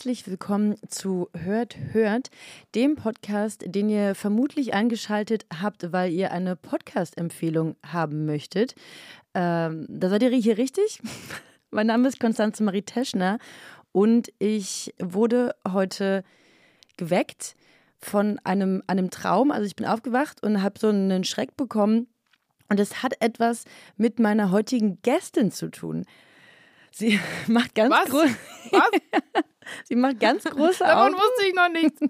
Herzlich willkommen zu Hört, Hört, dem Podcast, den ihr vermutlich eingeschaltet habt, weil ihr eine Podcast-Empfehlung haben möchtet. Ähm, da seid ihr hier richtig. mein Name ist Konstanze Marie Teschner und ich wurde heute geweckt von einem, einem Traum. Also ich bin aufgewacht und habe so einen Schreck bekommen. Und es hat etwas mit meiner heutigen Gästin zu tun. Sie macht ganz Was? groß. Was? Sie macht ganz große Davon Augen. wusste ich noch nichts.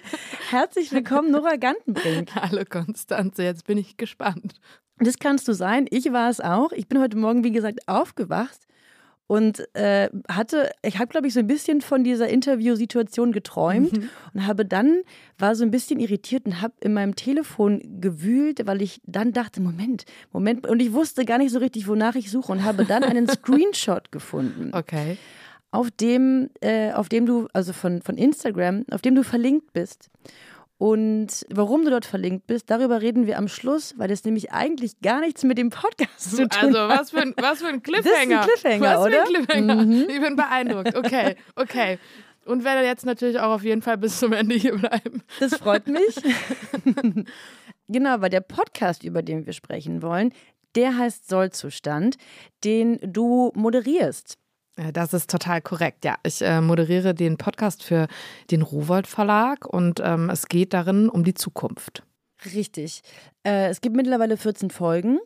Herzlich willkommen, Nora Gantenbrink. Hallo Konstanze, jetzt bin ich gespannt. Das kannst du sein. Ich war es auch. Ich bin heute Morgen, wie gesagt, aufgewacht und äh, hatte, ich habe, glaube ich, so ein bisschen von dieser Interviewsituation geträumt Mhm. und habe dann, war so ein bisschen irritiert und habe in meinem Telefon gewühlt, weil ich dann dachte, Moment, Moment, und ich wusste gar nicht so richtig, wonach ich suche und habe dann einen Screenshot gefunden. Okay. Auf dem, äh, auf dem du, also von, von Instagram, auf dem du verlinkt bist. Und warum du dort verlinkt bist, darüber reden wir am Schluss, weil das nämlich eigentlich gar nichts mit dem Podcast zu tun Also, hat. was für ein, was für ein Das ist Cliffhanger. ein Cliffhanger, was oder? Für ein Cliffhanger. Mhm. Ich bin beeindruckt. Okay, okay. Und werde jetzt natürlich auch auf jeden Fall bis zum Ende hier bleiben. Das freut mich. genau, weil der Podcast, über den wir sprechen wollen, der heißt Sollzustand, den du moderierst. Ja, Das ist total korrekt. Ja, ich äh, moderiere den Podcast für den Rowold Verlag und ähm, es geht darin um die Zukunft. Richtig. Äh, es gibt mittlerweile 14 Folgen.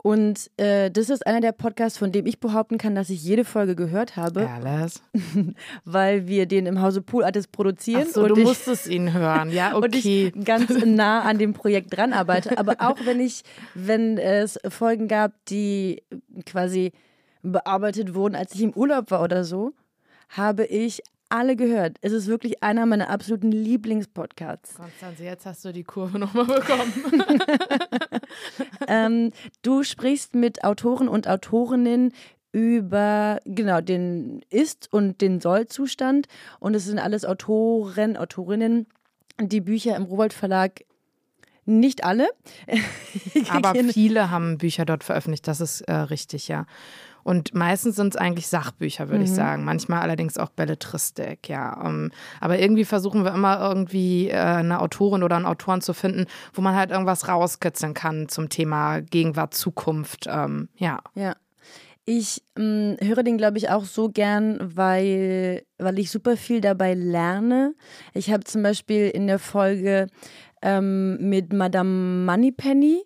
Und äh, das ist einer der Podcasts, von dem ich behaupten kann, dass ich jede Folge gehört habe. Alice. weil wir den im Hause Pool Artist produzieren Ach so, und, du ich, musstest ihn hören. Ja, und okay. ich ganz nah an dem Projekt dran arbeite. Aber auch wenn ich, wenn es Folgen gab, die quasi bearbeitet wurden, als ich im Urlaub war oder so, habe ich alle gehört. Es ist wirklich einer meiner absoluten Lieblingspodcasts. Konstanze, jetzt hast du die Kurve nochmal bekommen. ähm, du sprichst mit Autoren und Autorinnen über genau den Ist- und den Soll-Zustand. Und es sind alles Autoren, Autorinnen, die Bücher im Rowold Verlag nicht alle. Aber viele haben Bücher dort veröffentlicht, das ist äh, richtig, ja. Und meistens sind es eigentlich Sachbücher, würde ich sagen. Manchmal allerdings auch Belletristik, ja. Ähm, aber irgendwie versuchen wir immer irgendwie äh, eine Autorin oder einen Autoren zu finden, wo man halt irgendwas rauskitzeln kann zum Thema Gegenwart, Zukunft, ähm, ja. Ja. Ich ähm, höre den, glaube ich, auch so gern, weil, weil ich super viel dabei lerne. Ich habe zum Beispiel in der Folge ähm, mit Madame Moneypenny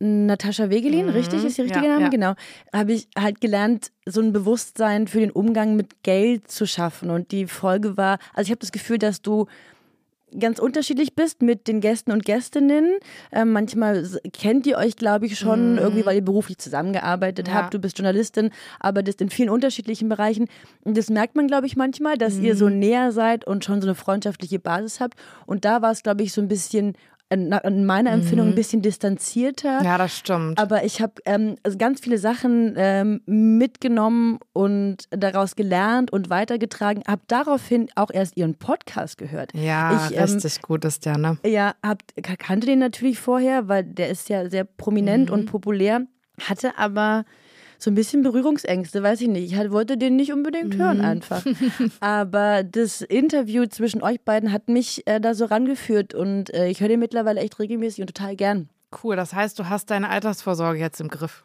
Natascha Wegelin, Mhm, richtig ist die richtige ja, Name, ja. genau. Habe ich halt gelernt, so ein Bewusstsein für den Umgang mit Geld zu schaffen. Und die Folge war, also ich habe das Gefühl, dass du ganz unterschiedlich bist mit den Gästen und Gästinnen. Ähm, manchmal kennt ihr euch, glaube ich, schon irgendwie, weil ihr beruflich zusammengearbeitet Mhm. Ja. habt. Du bist Journalistin, arbeitest in vielen unterschiedlichen Bereichen. Und das merkt man, glaube ich, manchmal, dass ihr Mhm. so näher seid und schon so eine freundschaftliche Basis habt. Und da war es, glaube ich, so ein bisschen, äh, in meiner Empfindung, ein bisschen distanzierter. Mhm. Ja, das stimmt. Aber ich habe ähm, also ganz viele Sachen ähm, mitgenommen und daraus gelernt und weitergetragen. Habe daraufhin auch erst ihren Podcast gehört. ja, ich, ähm, richtig gut ist der, ne? Ja, hab, kannte den natürlich vorher, weil der ist ja sehr prominent Mhm. und populär. Hatte aber so ein bisschen Berührungsängste, weiß ich nicht. Ich halt, wollte den nicht unbedingt Mhm. hören einfach. Aber das Interview zwischen euch beiden hat mich äh, da so rangeführt und äh, ich höre den mittlerweile echt regelmäßig und total gern. Cool, das heißt, du hast deine Altersvorsorge jetzt im Griff.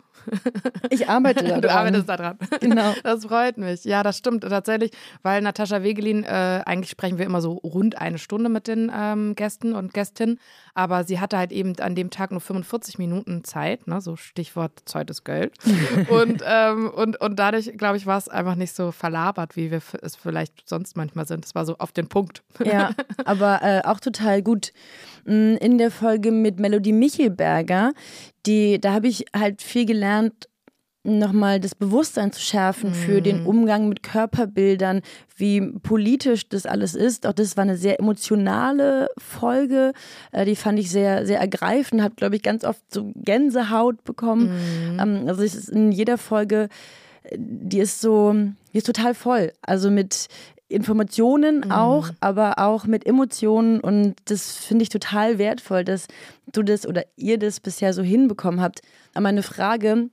Ich arbeite da Du arbeitest daran. Genau. Das freut mich. Ja, das stimmt tatsächlich, weil Natascha Wegelin, äh, eigentlich sprechen wir immer so rund eine Stunde mit den ähm, Gästen und Gästinnen, aber sie hatte halt eben an dem Tag nur 45 Minuten Zeit, ne, so Stichwort Zeit ist Geld. und, ähm, und, und dadurch, glaube ich, war es einfach nicht so verlabert, wie wir es vielleicht sonst manchmal sind. Es war so auf den Punkt. Ja, aber äh, auch total gut. Mm, In der Folge mit Melodie Michelberger, die, da habe ich halt viel gelernt nochmal das Bewusstsein zu schärfen mhm. für den Umgang mit Körperbildern, wie politisch das alles ist. Auch das war eine sehr emotionale Folge. Äh, die fand ich sehr, sehr ergreifend, hat, glaube ich, ganz oft so Gänsehaut bekommen. Mhm. Ähm, also es ist in jeder Folge, die ist so, die ist total voll. Also mit Informationen mhm. auch, aber auch mit Emotionen. Und das finde ich total wertvoll, dass du das oder ihr das bisher so hinbekommen habt. Aber meine Frage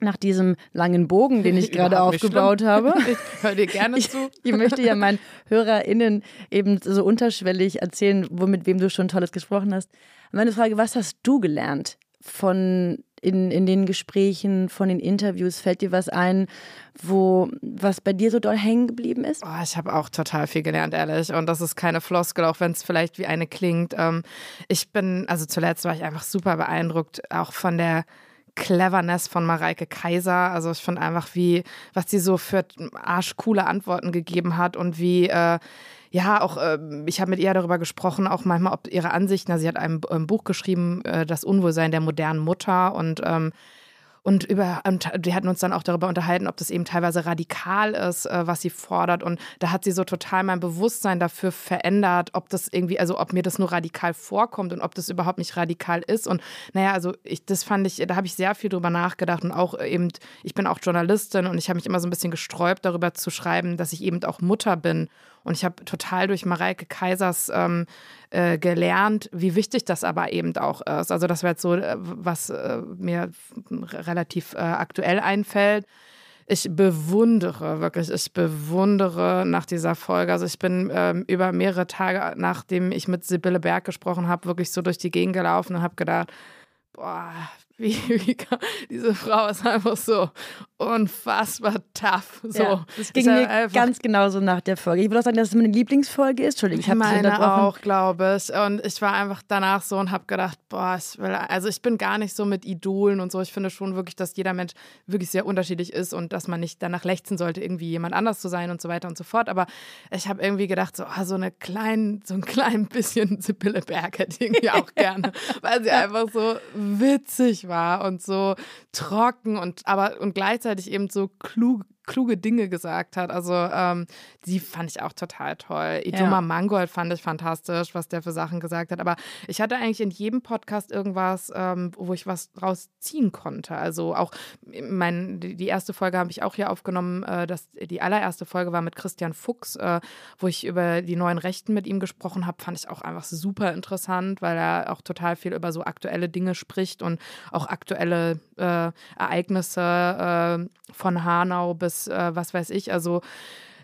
nach diesem langen Bogen, den ich gerade aufgebaut habe. Ich höre dir gerne zu. Ich, ich, möchte ja meinen HörerInnen eben so unterschwellig erzählen, womit wem du schon Tolles gesprochen hast. Meine Frage, was hast du gelernt von in, in den Gesprächen, von den Interviews? Fällt dir was ein, wo was bei dir so doll hängen geblieben ist? Oh, ich habe auch total viel gelernt, ehrlich. Und das ist keine Floskel, auch wenn es vielleicht wie eine klingt. Ähm, ich bin, also zuletzt war ich einfach super beeindruckt, auch von der Cleverness von Mareike Kaiser. Also ich finde einfach, wie, was sie so für arschcoole Antworten gegeben hat und wie, äh, ja, auch äh, ich habe mit ihr darüber gesprochen, auch manchmal ob ihre Ansichten. Also sie hat ein, ein Buch geschrieben, äh, Das Unwohlsein der modernen Mutter und ähm, und über und wir hatten uns dann auch darüber unterhalten, ob das eben teilweise radikal ist, äh, was sie fordert. Und da hat sie so total mein Bewusstsein dafür verändert, ob das irgendwie, also ob mir das nur radikal vorkommt und ob das überhaupt nicht radikal ist. Und naja, also ich, das fand ich, da habe ich sehr viel drüber nachgedacht und auch eben, ich bin auch Journalistin und ich habe mich immer so ein bisschen gesträubt, darüber zu schreiben, dass ich eben auch Mutter bin und ich habe total durch Mareike Kaisers ähm, äh, gelernt, wie wichtig das aber eben auch ist. Also das wäre jetzt so, äh, was äh, mir relativ äh, aktuell einfällt. Ich bewundere, wirklich, ich bewundere nach dieser Folge. Also ich bin ähm, über mehrere Tage, nachdem ich mit Sibylle Berg gesprochen habe, wirklich so durch die Gegend gelaufen und habe gedacht, boah, wie, kann, diese Frau ist einfach so unfassbar tough. So. Ja, das ging mir einfach, ganz genauso nach der Folge. Ich würde auch sagen, dass es meine Lieblingsfolge ist. Entschuldigung, ich habe meine auch, glaube ich. Und ich war einfach danach so und habe gedacht, boah, ich will, also ich bin gar nicht so mit Idolen und so. Ich finde schon wirklich, dass jeder Mensch wirklich sehr unterschiedlich ist und dass man nicht danach lechzen sollte, irgendwie jemand anders zu sein und so weiter und so fort. Aber ich habe irgendwie gedacht, so, oh, so eine klein, so ein klein bisschen Sibylle Berg hätte ich irgendwie auch gerne, weil sie einfach so witzig war und so trocken und aber und gleichzeitig eben so klug kluge Dinge gesagt hat. Also ähm, die fand ich auch total toll. Idoma ja. Mangold fand ich fantastisch, was der für Sachen gesagt hat. Aber ich hatte eigentlich in jedem Podcast irgendwas, ähm, wo ich was draus ziehen konnte. Also auch mein, die erste Folge habe ich auch hier aufgenommen. Äh, das, die allererste Folge war mit Christian Fuchs, äh, wo ich über die neuen Rechten mit ihm gesprochen habe. Fand ich auch einfach super interessant, weil er auch total viel über so aktuelle Dinge spricht und auch aktuelle äh, Ereignisse äh, von Hanau bis äh, was weiß ich. Also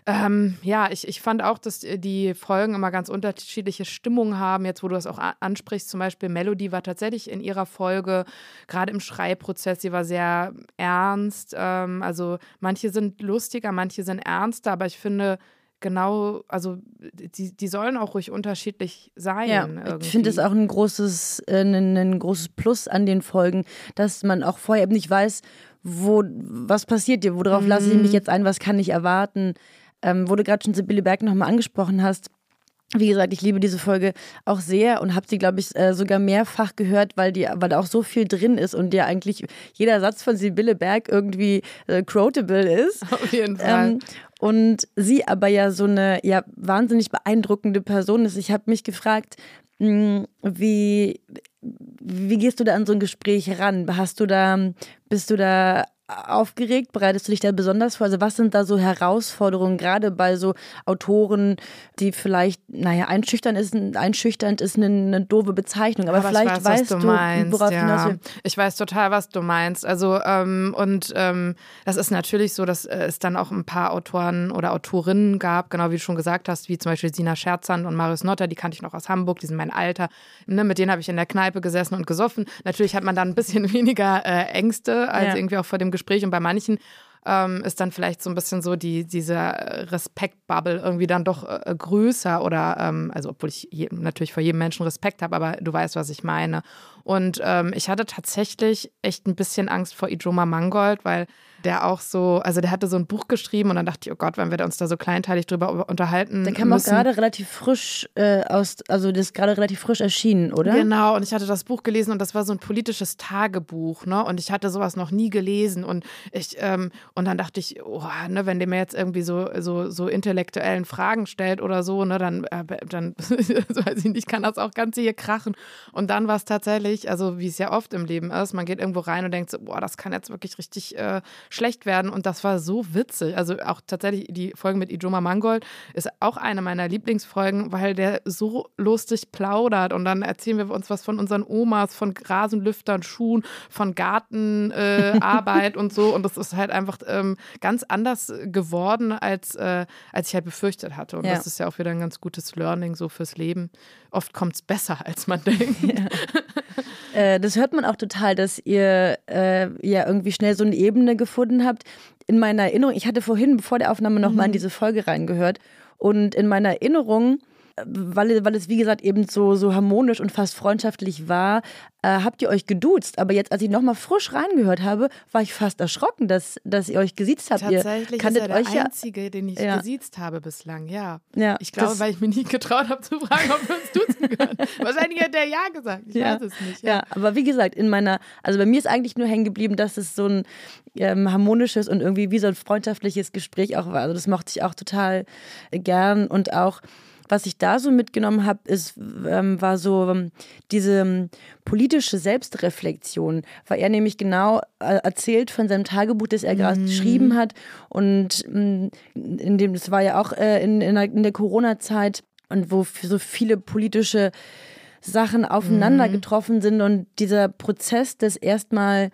ähm, ja, ich, ich fand auch, dass die Folgen immer ganz unterschiedliche Stimmungen haben. Jetzt, wo du das auch ansprichst, zum Beispiel Melody war tatsächlich in ihrer Folge, gerade im Schreibprozess, sie war sehr ernst. Ähm, also manche sind lustiger, manche sind ernster, aber ich finde, genau, also die, die sollen auch ruhig unterschiedlich sein. Ja, irgendwie. ich finde es auch ein großes, äh, ein, ein, großes Plus an den Folgen, dass man auch vorher eben nicht weiß, wo, was passiert dir, worauf mhm. lasse ich mich jetzt ein, was kann ich erwarten. Ähm, wo du gerade schon Sibylle Berg nochmal angesprochen hast, wie gesagt, ich liebe diese Folge auch sehr und habe sie, glaube ich, äh, sogar mehrfach gehört, weil, die, weil da auch so viel drin ist und ja eigentlich jeder Satz von Sibylle Berg irgendwie äh, quotable ist. Auf jeden Fall. Ähm, und sie aber ja so eine ja, wahnsinnig beeindruckende Person ist. Ich habe mich gefragt, hm, wie, wie gehst du da an so ein Gespräch ran? Hast du da, bist du da aufgeregt? Bereitest du dich da besonders vor? Also was sind da so Herausforderungen, gerade bei so Autoren, die vielleicht, naja, einschüchternd ist, einschüchternd ist eine, eine doofe Bezeichnung, aber, aber vielleicht weiß, weißt du, du meinst, worauf ja. hinaus will. Ich weiß total, was du meinst. Also ähm, und ähm, das ist natürlich so, dass äh, es dann auch ein paar Autoren oder Autorinnen gab, genau wie du schon gesagt hast, wie zum Beispiel Sina Scherzand und Marius Notter, die kannte ich noch aus Hamburg, die sind mein Alter. Ne, mit denen habe ich in der Kneipe gesessen und gesoffen. Natürlich hat man dann ein bisschen weniger äh, Ängste als ja. irgendwie auch vor dem Gespräch und bei manchen ähm, ist dann vielleicht so ein bisschen so die, diese Respektbubble irgendwie dann doch äh, größer oder, ähm, also obwohl ich je, natürlich vor jedem Menschen Respekt habe, aber du weißt, was ich meine. Und ähm, ich hatte tatsächlich echt ein bisschen Angst vor Ijoma Mangold, weil der auch so, also der hatte so ein Buch geschrieben und dann dachte ich, oh Gott, wenn wir uns da so kleinteilig drüber unterhalten. Der kam müssen. auch gerade relativ frisch äh, aus, also das ist gerade relativ frisch erschienen, oder? Genau, und ich hatte das Buch gelesen und das war so ein politisches Tagebuch, ne? Und ich hatte sowas noch nie gelesen und ich, ähm, und dann dachte ich, oh, ne, wenn der mir jetzt irgendwie so, so, so intellektuellen Fragen stellt oder so, ne, dann, äh, dann weiß ich nicht, kann das auch ganz hier krachen. Und dann war es tatsächlich, also wie es ja oft im Leben ist, man geht irgendwo rein und denkt so, boah, das kann jetzt wirklich richtig äh, schlecht werden. Und das war so witzig. Also auch tatsächlich die Folge mit Ijoma Mangold ist auch eine meiner Lieblingsfolgen, weil der so lustig plaudert. Und dann erzählen wir uns was von unseren Omas, von Rasenlüftern, Schuhen, von Gartenarbeit äh, und so. Und das ist halt einfach ähm, ganz anders geworden, als, äh, als ich halt befürchtet hatte. Und ja. das ist ja auch wieder ein ganz gutes Learning so fürs Leben. Oft kommt es besser, als man denkt. Ja. Äh, das hört man auch total, dass ihr äh, ja irgendwie schnell so eine Ebene gefunden habt. In meiner Erinnerung, ich hatte vorhin vor der Aufnahme nochmal mhm. in diese Folge reingehört und in meiner Erinnerung weil, weil es, wie gesagt, eben so, so harmonisch und fast freundschaftlich war, äh, habt ihr euch geduzt. Aber jetzt, als ich nochmal frisch reingehört habe, war ich fast erschrocken, dass, dass ihr euch gesiezt habt. Tatsächlich ihr ist er der euch Einzige, ja, den ich ja. gesiezt habe bislang, ja. ja ich glaube, weil ich mich nie getraut habe zu fragen, ob wir uns duzen können. Wahrscheinlich hat der Ja gesagt, ich ja. weiß es nicht. Ja. aber wie gesagt, in meiner, also bei mir ist eigentlich nur hängen geblieben, dass es so ein ähm, harmonisches und irgendwie wie so ein freundschaftliches Gespräch auch war. Also das mochte ich auch total gern und auch was ich da so mitgenommen habe, ist, ähm, war so ähm, diese ähm, politische Selbstreflexion, weil er nämlich genau äh, erzählt von seinem Tagebuch, das er gerade mhm. geschrieben hat. Und ähm, in dem, das war ja auch äh, in, in der, der Corona-Zeit und wo so viele politische Sachen aufeinander mhm. getroffen sind und dieser Prozess des erstmal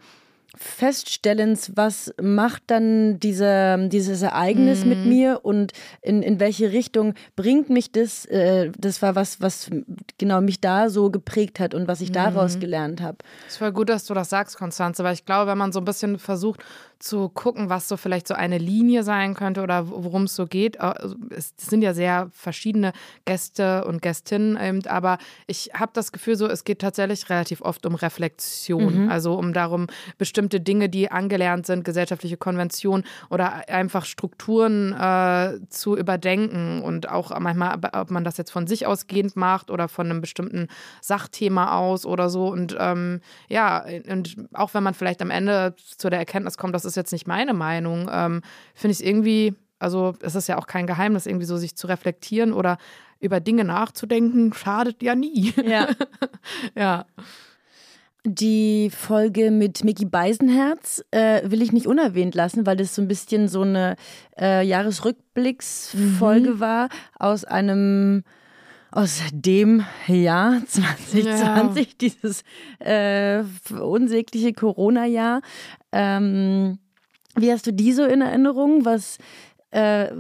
Feststellens, was macht dann diese, dieses Ereignis mhm. mit mir und in, in welche Richtung bringt mich das? Äh, das war was, was genau mich da so geprägt hat und was ich mhm. daraus gelernt habe. Es war gut, dass du das sagst, Konstanze, weil ich glaube, wenn man so ein bisschen versucht, zu gucken, was so vielleicht so eine Linie sein könnte oder worum es so geht. Also, es sind ja sehr verschiedene Gäste und Gästinnen, aber ich habe das Gefühl, so es geht tatsächlich relativ oft um Reflexion, mhm. also um darum, bestimmte Dinge, die angelernt sind, gesellschaftliche Konventionen oder einfach Strukturen äh, zu überdenken und auch manchmal, ob man das jetzt von sich ausgehend macht oder von einem bestimmten Sachthema aus oder so. Und ähm, ja, und auch wenn man vielleicht am Ende zu der Erkenntnis kommt, dass es ist jetzt nicht meine Meinung, ähm, finde ich es irgendwie, also es ist ja auch kein Geheimnis, irgendwie so sich zu reflektieren oder über Dinge nachzudenken, schadet ja nie. Ja. ja. Die Folge mit Mickey Beisenherz äh, will ich nicht unerwähnt lassen, weil das so ein bisschen so eine äh, Jahresrückblicksfolge mhm. war aus einem aus dem Jahr 2020, ja. dieses äh, unsägliche Corona-Jahr. Ähm, wie hast du die so in Erinnerung? Was äh,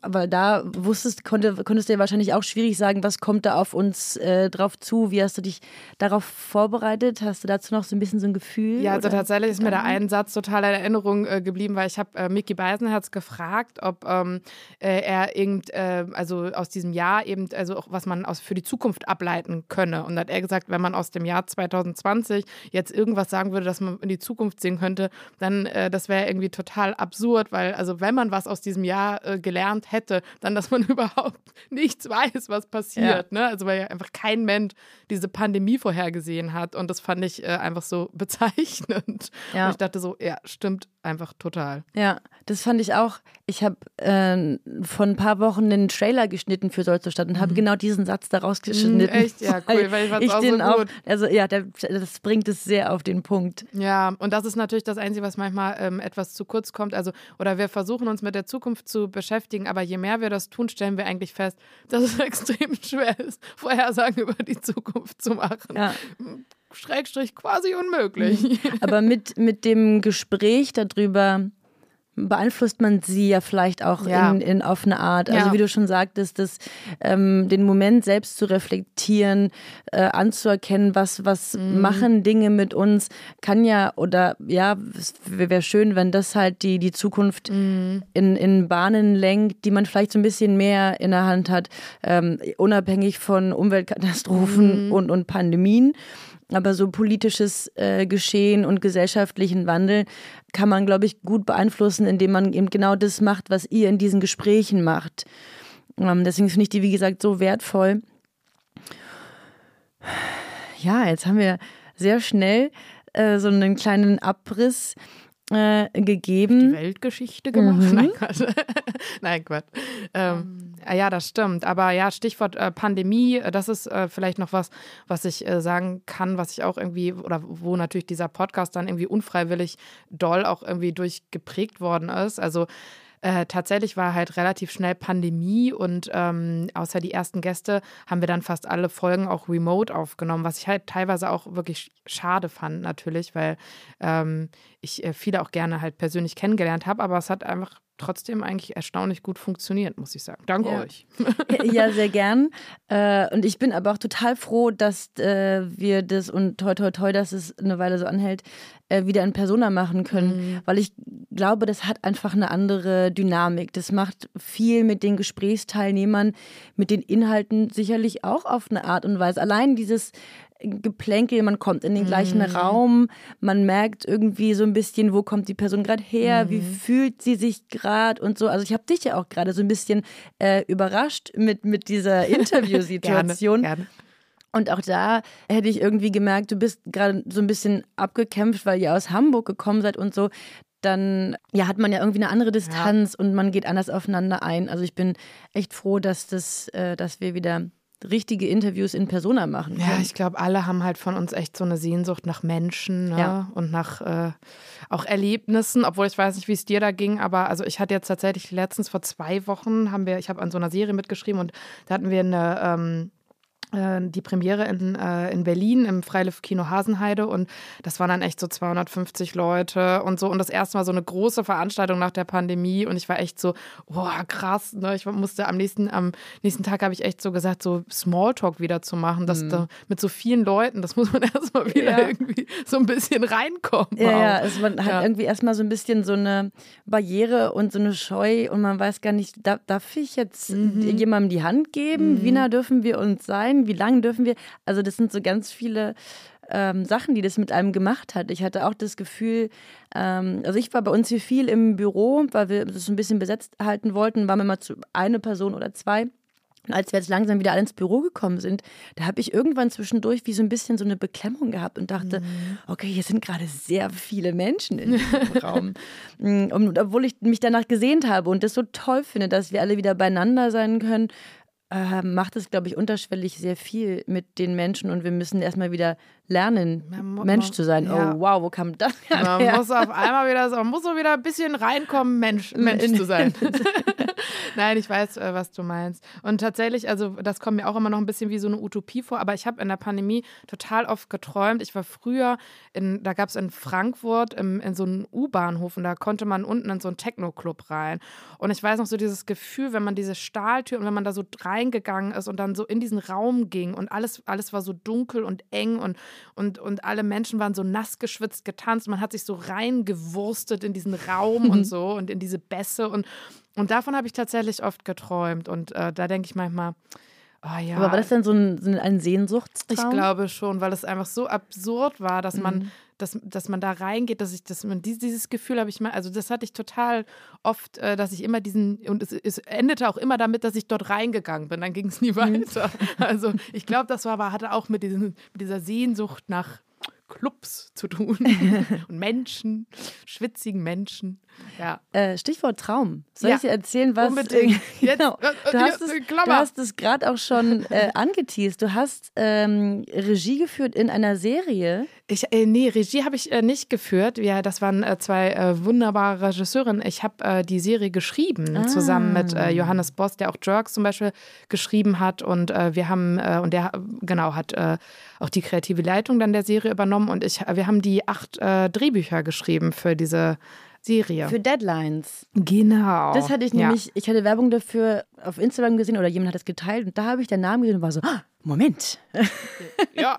aber da wusstest, konnte, konntest du ja wahrscheinlich auch schwierig sagen, was kommt da auf uns äh, drauf zu? Wie hast du dich darauf vorbereitet? Hast du dazu noch so ein bisschen so ein Gefühl? Ja, also tatsächlich ist mir da ein Satz total in Erinnerung äh, geblieben, weil ich habe äh, Mickey Beisenherz gefragt, ob ähm, äh, er irgend, äh, also aus diesem Jahr eben, also auch was man aus, für die Zukunft ableiten könne. Und da hat er gesagt, wenn man aus dem Jahr 2020 jetzt irgendwas sagen würde, dass man in die Zukunft sehen könnte, dann das wäre irgendwie total absurd, weil also wenn man was aus diesem Jahr Jahr äh, gelernt hätte, dann, dass man überhaupt nichts weiß, was passiert. Ja. Ne? Also weil ja einfach kein Mensch diese Pandemie vorhergesehen hat. Und das fand ich äh, einfach so bezeichnend. Ja. Und ich dachte so, ja, stimmt einfach total. Ja, das fand ich auch. Ich habe äh, vor ein paar Wochen den Trailer geschnitten für Solzostadt und mhm. habe genau diesen Satz daraus mhm, geschnitten. Mhm, echt? Ja, cool, weil ich fand es auch so gut. Auch, also ja, der, das bringt es sehr auf den Punkt. Ja, und das ist natürlich das Einzige, was manchmal ähm, etwas zu kurz kommt. Also, oder wir versuchen uns mit der Zukunft zu beschäftigen, aber je mehr wir das tun, stellen wir eigentlich fest, dass es extrem schwer ist, Vorhersagen über die Zukunft zu machen. Ja. Schrägstrich quasi unmöglich. Aber mit, mit dem Gespräch darüber, beeinflusst man sie ja vielleicht auch Ja. in, in auf eine Art. Also Ja. wie du schon sagtest, das, ähm, den Moment selbst zu reflektieren, äh, anzuerkennen, was, was Mhm. machen Dinge mit uns, kann ja oder ja, es wäre schön, wenn das halt die, die Zukunft Mhm. in, in Bahnen lenkt, die man vielleicht so ein bisschen mehr in der Hand hat, ähm, unabhängig von Umweltkatastrophen und, und Pandemien. Aber so politisches äh, Geschehen und gesellschaftlichen Wandel kann man, glaube ich, gut beeinflussen, indem man eben genau das macht, was ihr in diesen Gesprächen macht. Ähm, deswegen finde ich die, wie gesagt, so wertvoll. Ja, jetzt haben wir sehr schnell äh, so einen kleinen Abriss äh, gegeben. die Weltgeschichte gemacht. Mhm. Nein, Quatsch. Nein, Quatsch. Ähm, ah ja, das stimmt. Aber ja, Stichwort äh, Pandemie, äh, das ist äh, vielleicht noch was, was ich äh, sagen kann, was ich auch irgendwie, oder wo natürlich dieser Podcast dann irgendwie unfreiwillig doll auch irgendwie durchgeprägt worden ist. Also äh, tatsächlich war halt relativ schnell Pandemie und ähm, außer die ersten Gäste haben wir dann fast alle Folgen auch remote aufgenommen, was ich halt teilweise auch wirklich schade fand natürlich, weil ähm, ich äh, viele auch gerne halt persönlich kennengelernt habe, aber es hat einfach trotzdem eigentlich erstaunlich gut funktioniert, muss ich sagen. Dank Ja. euch. Ja, sehr gern. Äh, und ich bin aber auch total froh, dass äh, wir das und toi toi toi, dass es eine Weile so anhält, äh, wieder in Persona machen können. Weil ich glaube, das hat einfach eine andere Dynamik. Das macht viel mit den Gesprächsteilnehmern, mit den Inhalten sicherlich auch auf eine Art und Weise. Allein dieses Geplänkel, man kommt in den gleichen Raum, man merkt irgendwie so ein bisschen, wo kommt die Person gerade her, wie fühlt sie sich gerade und so. Also ich habe dich ja auch gerade so ein bisschen äh, überrascht mit, mit dieser Interviewsituation. Gerne, gerne. Und auch da hätte ich irgendwie gemerkt, du bist gerade so ein bisschen abgekämpft, weil ihr aus Hamburg gekommen seid und so. Dann ja, hat man ja irgendwie eine andere Distanz und man geht anders aufeinander ein. Also ich bin echt froh, dass das, äh, dass wir wieder richtige Interviews in Persona machen. Ja, können. ich glaube, alle haben halt von uns echt so eine Sehnsucht nach Menschen ne? Ja. und nach äh, auch Erlebnissen, obwohl ich weiß nicht, wie es dir da ging, aber also ich hatte jetzt tatsächlich letztens vor zwei Wochen haben wir, ich habe an so einer Serie mitgeschrieben und da hatten wir eine ähm, äh, die Premiere in, äh, in Berlin im Freilift-Kino Hasenheide und das waren dann echt so 250 Leute und so und das erste Mal so eine große Veranstaltung nach der Pandemie und ich war echt so, boah, krass, ne? ich musste am nächsten, am nächsten Tag habe ich echt so gesagt, so Smalltalk wieder zu machen, dass da mit so vielen Leuten, das muss man erstmal wieder Ja. irgendwie so ein bisschen reinkommen. Ja, ja, also man hat Ja. irgendwie erstmal so ein bisschen so eine Barriere und so eine Scheu und man weiß gar nicht, darf, ich jetzt Mhm. jemandem die Hand geben? Wie nah dürfen wir uns sein? Wie lang dürfen wir? Also das sind so ganz viele ähm, Sachen, die das mit einem gemacht hat. Ich hatte auch das Gefühl, ähm, also ich war bei uns hier viel im Büro, weil wir das so ein bisschen besetzt halten wollten, waren wir mal zu eine Person oder zwei. Und als wir jetzt langsam wieder alle ins Büro gekommen sind, da habe ich irgendwann zwischendurch wie so ein bisschen so eine Beklemmung gehabt und dachte, okay, hier sind gerade sehr viele Menschen in diesem Raum. Mm, Und obwohl ich mich danach gesehnt habe und das so toll finde, dass wir alle wieder beieinander sein können, äh, macht es, glaube ich, unterschwellig sehr viel mit den Menschen und wir müssen erstmal wieder lernen, Man Mensch man- zu sein. ja. Oh, wow, wo kam das Man her? muss auf einmal wieder so, man muss so wieder ein bisschen reinkommen, Mensch, Mensch zu sein. Nein, ich weiß, äh, was du meinst. Und tatsächlich, also das kommt mir auch immer noch ein bisschen wie so eine Utopie vor, aber ich habe in der Pandemie total oft geträumt. Ich war früher, in, da gab es in Frankfurt im, in so einem U-Bahnhof und da konnte man unten in so einen Techno-Club rein. Und ich weiß noch so dieses Gefühl, wenn man diese Stahltür und wenn man da so reingegangen ist und dann so in diesen Raum ging und alles, alles war so dunkel und eng und, und, und alle Menschen waren so nass geschwitzt, getanzt. Man hat sich so reingewurstet in diesen Raum und so und in diese Bässe und, und davon habe ich tatsächlich oft geträumt und äh, da denke ich manchmal, oh ja. Aber war das dann so ein, ein Sehnsuchtstraum? Ich glaube schon, weil es einfach so absurd war, dass man, dass, dass man da reingeht, dass ich, dass man dieses, dieses Gefühl habe ich mal, also das hatte ich total oft, äh, dass ich immer diesen, und es, es endete auch immer damit, dass ich dort reingegangen bin, dann ging es nie weiter. Also ich glaube, das war aber, hatte auch mit, diesen, mit dieser Sehnsucht nach Clubs zu tun und Menschen, schwitzigen Menschen. Ja. Äh, Stichwort Traum. Soll Ja, ich dir erzählen, was. unbedingt. Jetzt, genau. äh, Du äh, hast ja, es, du hast es gerade auch schon äh, angeteased. Du hast ähm, Regie geführt in einer Serie. Ich, äh, nee, Regie habe ich äh, nicht geführt. Ja, das waren äh, zwei wunderbare Regisseurinnen. Ich habe die Serie geschrieben, Ah. zusammen mit Johannes Boss, der auch Jerks zum Beispiel geschrieben hat. Und wir haben, und der, genau, hat auch die kreative Leitung dann der Serie übernommen. Und ich, wir haben die acht äh, Drehbücher geschrieben für diese Serie. Für Deadlines. genau. Das hatte ich Ja. nämlich, ich hatte Werbung dafür auf Instagram gesehen oder jemand hat es geteilt und da habe ich den Namen gesehen und war so, ah, Moment. Ja.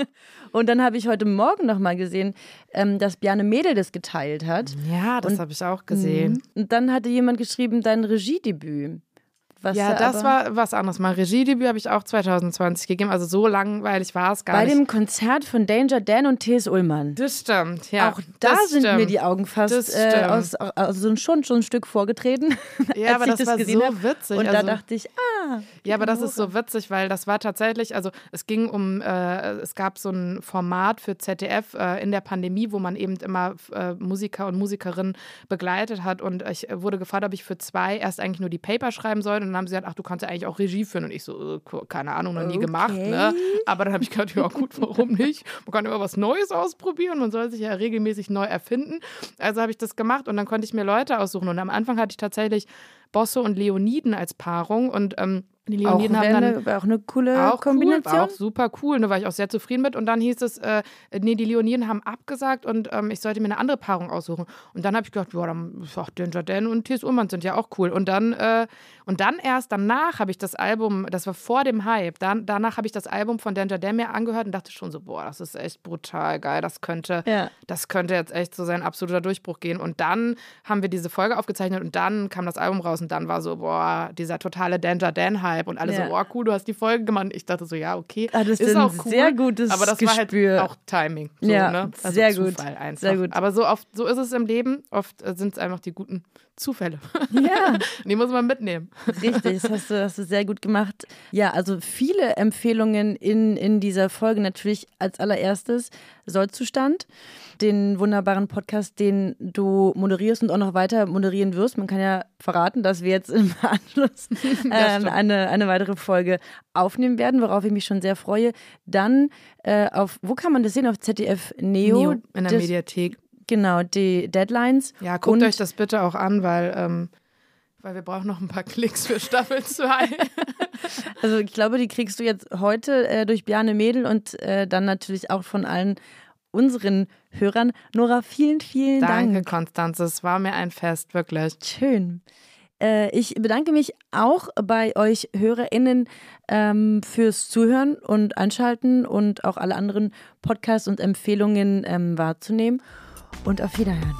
Und dann habe ich heute Morgen nochmal gesehen, ähm, dass Bjarne Mädel das geteilt hat. ja, das habe ich auch gesehen. Und dann hatte jemand geschrieben, dein Regiedebüt. Was Ja, da das war was anderes. Mein Regiedebüt habe ich auch 2020 gegeben. Also so langweilig war es gar bei nicht. dem Konzert von Danger Dan und T.S. Ullmann. das stimmt, ja. Auch da das sind mir stimmt. die Augen fast Das äh, aus, also schon, schon ein Stück vorgetreten. Ja, aber ich das, war so hab. witzig. Und da also, dachte ich, ah. Ja, aber das ist so witzig, weil das war tatsächlich, also es ging um, äh, es gab so ein Format für ZDF äh, in der Pandemie, wo man eben immer äh, Musiker und Musikerinnen begleitet hat und ich äh, wurde gefragt, ob ich für zwei erst eigentlich nur die Paper schreiben soll und dann haben sie gesagt, ach, du kannst ja eigentlich auch Regie führen und ich so, äh, keine Ahnung, noch nie gemacht, ne? Aber dann habe ich gedacht, ja gut, warum nicht? Man kann immer was Neues ausprobieren, man soll sich ja regelmäßig neu erfinden. Also habe ich das gemacht und dann konnte ich mir Leute aussuchen und am Anfang hatte ich tatsächlich Bosse und Leoniden als Paarung und ähm, die Auch, Leoniden haben wär dann eine, auch eine coole auch Kombination. Cool, auch super cool, da war ich auch sehr zufrieden mit. Und dann hieß es, äh, nee, die Leoniden haben abgesagt und ähm, ich sollte mir eine andere Paarung aussuchen. Und dann habe ich gedacht, ja, dann ist auch Danger Dan und T.S. Ullmann sind ja auch cool. Und dann, äh, und dann erst danach habe ich das Album, das war vor dem Hype, dann, danach habe ich das Album von Danger Dan mir angehört und dachte schon so, boah, das ist echt brutal geil, das könnte, Ja. das könnte jetzt echt so sein absoluter Durchbruch gehen. Und dann haben wir diese Folge aufgezeichnet und dann kam das Album raus und dann war so, boah, dieser totale Danger Dan-Hype und alle Ja. so, boah, cool, du hast die Folge gemacht. Ich dachte so, ja, okay. Ah, das ist auch cool, sehr gutes aber das Gespür. war halt auch Timing. So, Ja, ne? also sehr gut, einfach. sehr gut. Aber so oft, so ist es im Leben. Oft äh, sind es einfach die guten Zufälle. Ja, die muss man mitnehmen. richtig, das hast du, hast du sehr gut gemacht. Ja, also viele Empfehlungen in, in dieser Folge. Natürlich als allererstes Sollzustand, den wunderbaren Podcast, den du moderierst und auch noch weiter moderieren wirst. Man kann ja verraten, dass wir jetzt im Anschluss äh, eine, eine weitere Folge aufnehmen werden, worauf ich mich schon sehr freue. Dann äh, auf, wo kann man das sehen? Auf ZDF Neo. Neo in der das, Mediathek. Genau, die Deadlines. Ja, guckt Und- euch das bitte auch an, weil, ähm, weil wir brauchen noch ein paar Klicks für Staffel 2. Also ich glaube, die kriegst du jetzt heute äh, durch Bjarne Mädel und äh, dann natürlich auch von allen unseren Hörern. Nora, vielen, vielen Danke, Dank. Konstanze. Es war mir ein Fest, wirklich. Schön. Äh, ich bedanke mich auch bei euch HörerInnen ähm, fürs Zuhören und Einschalten und auch alle anderen Podcasts und Empfehlungen ähm, wahrzunehmen. Und auf Wiederhören.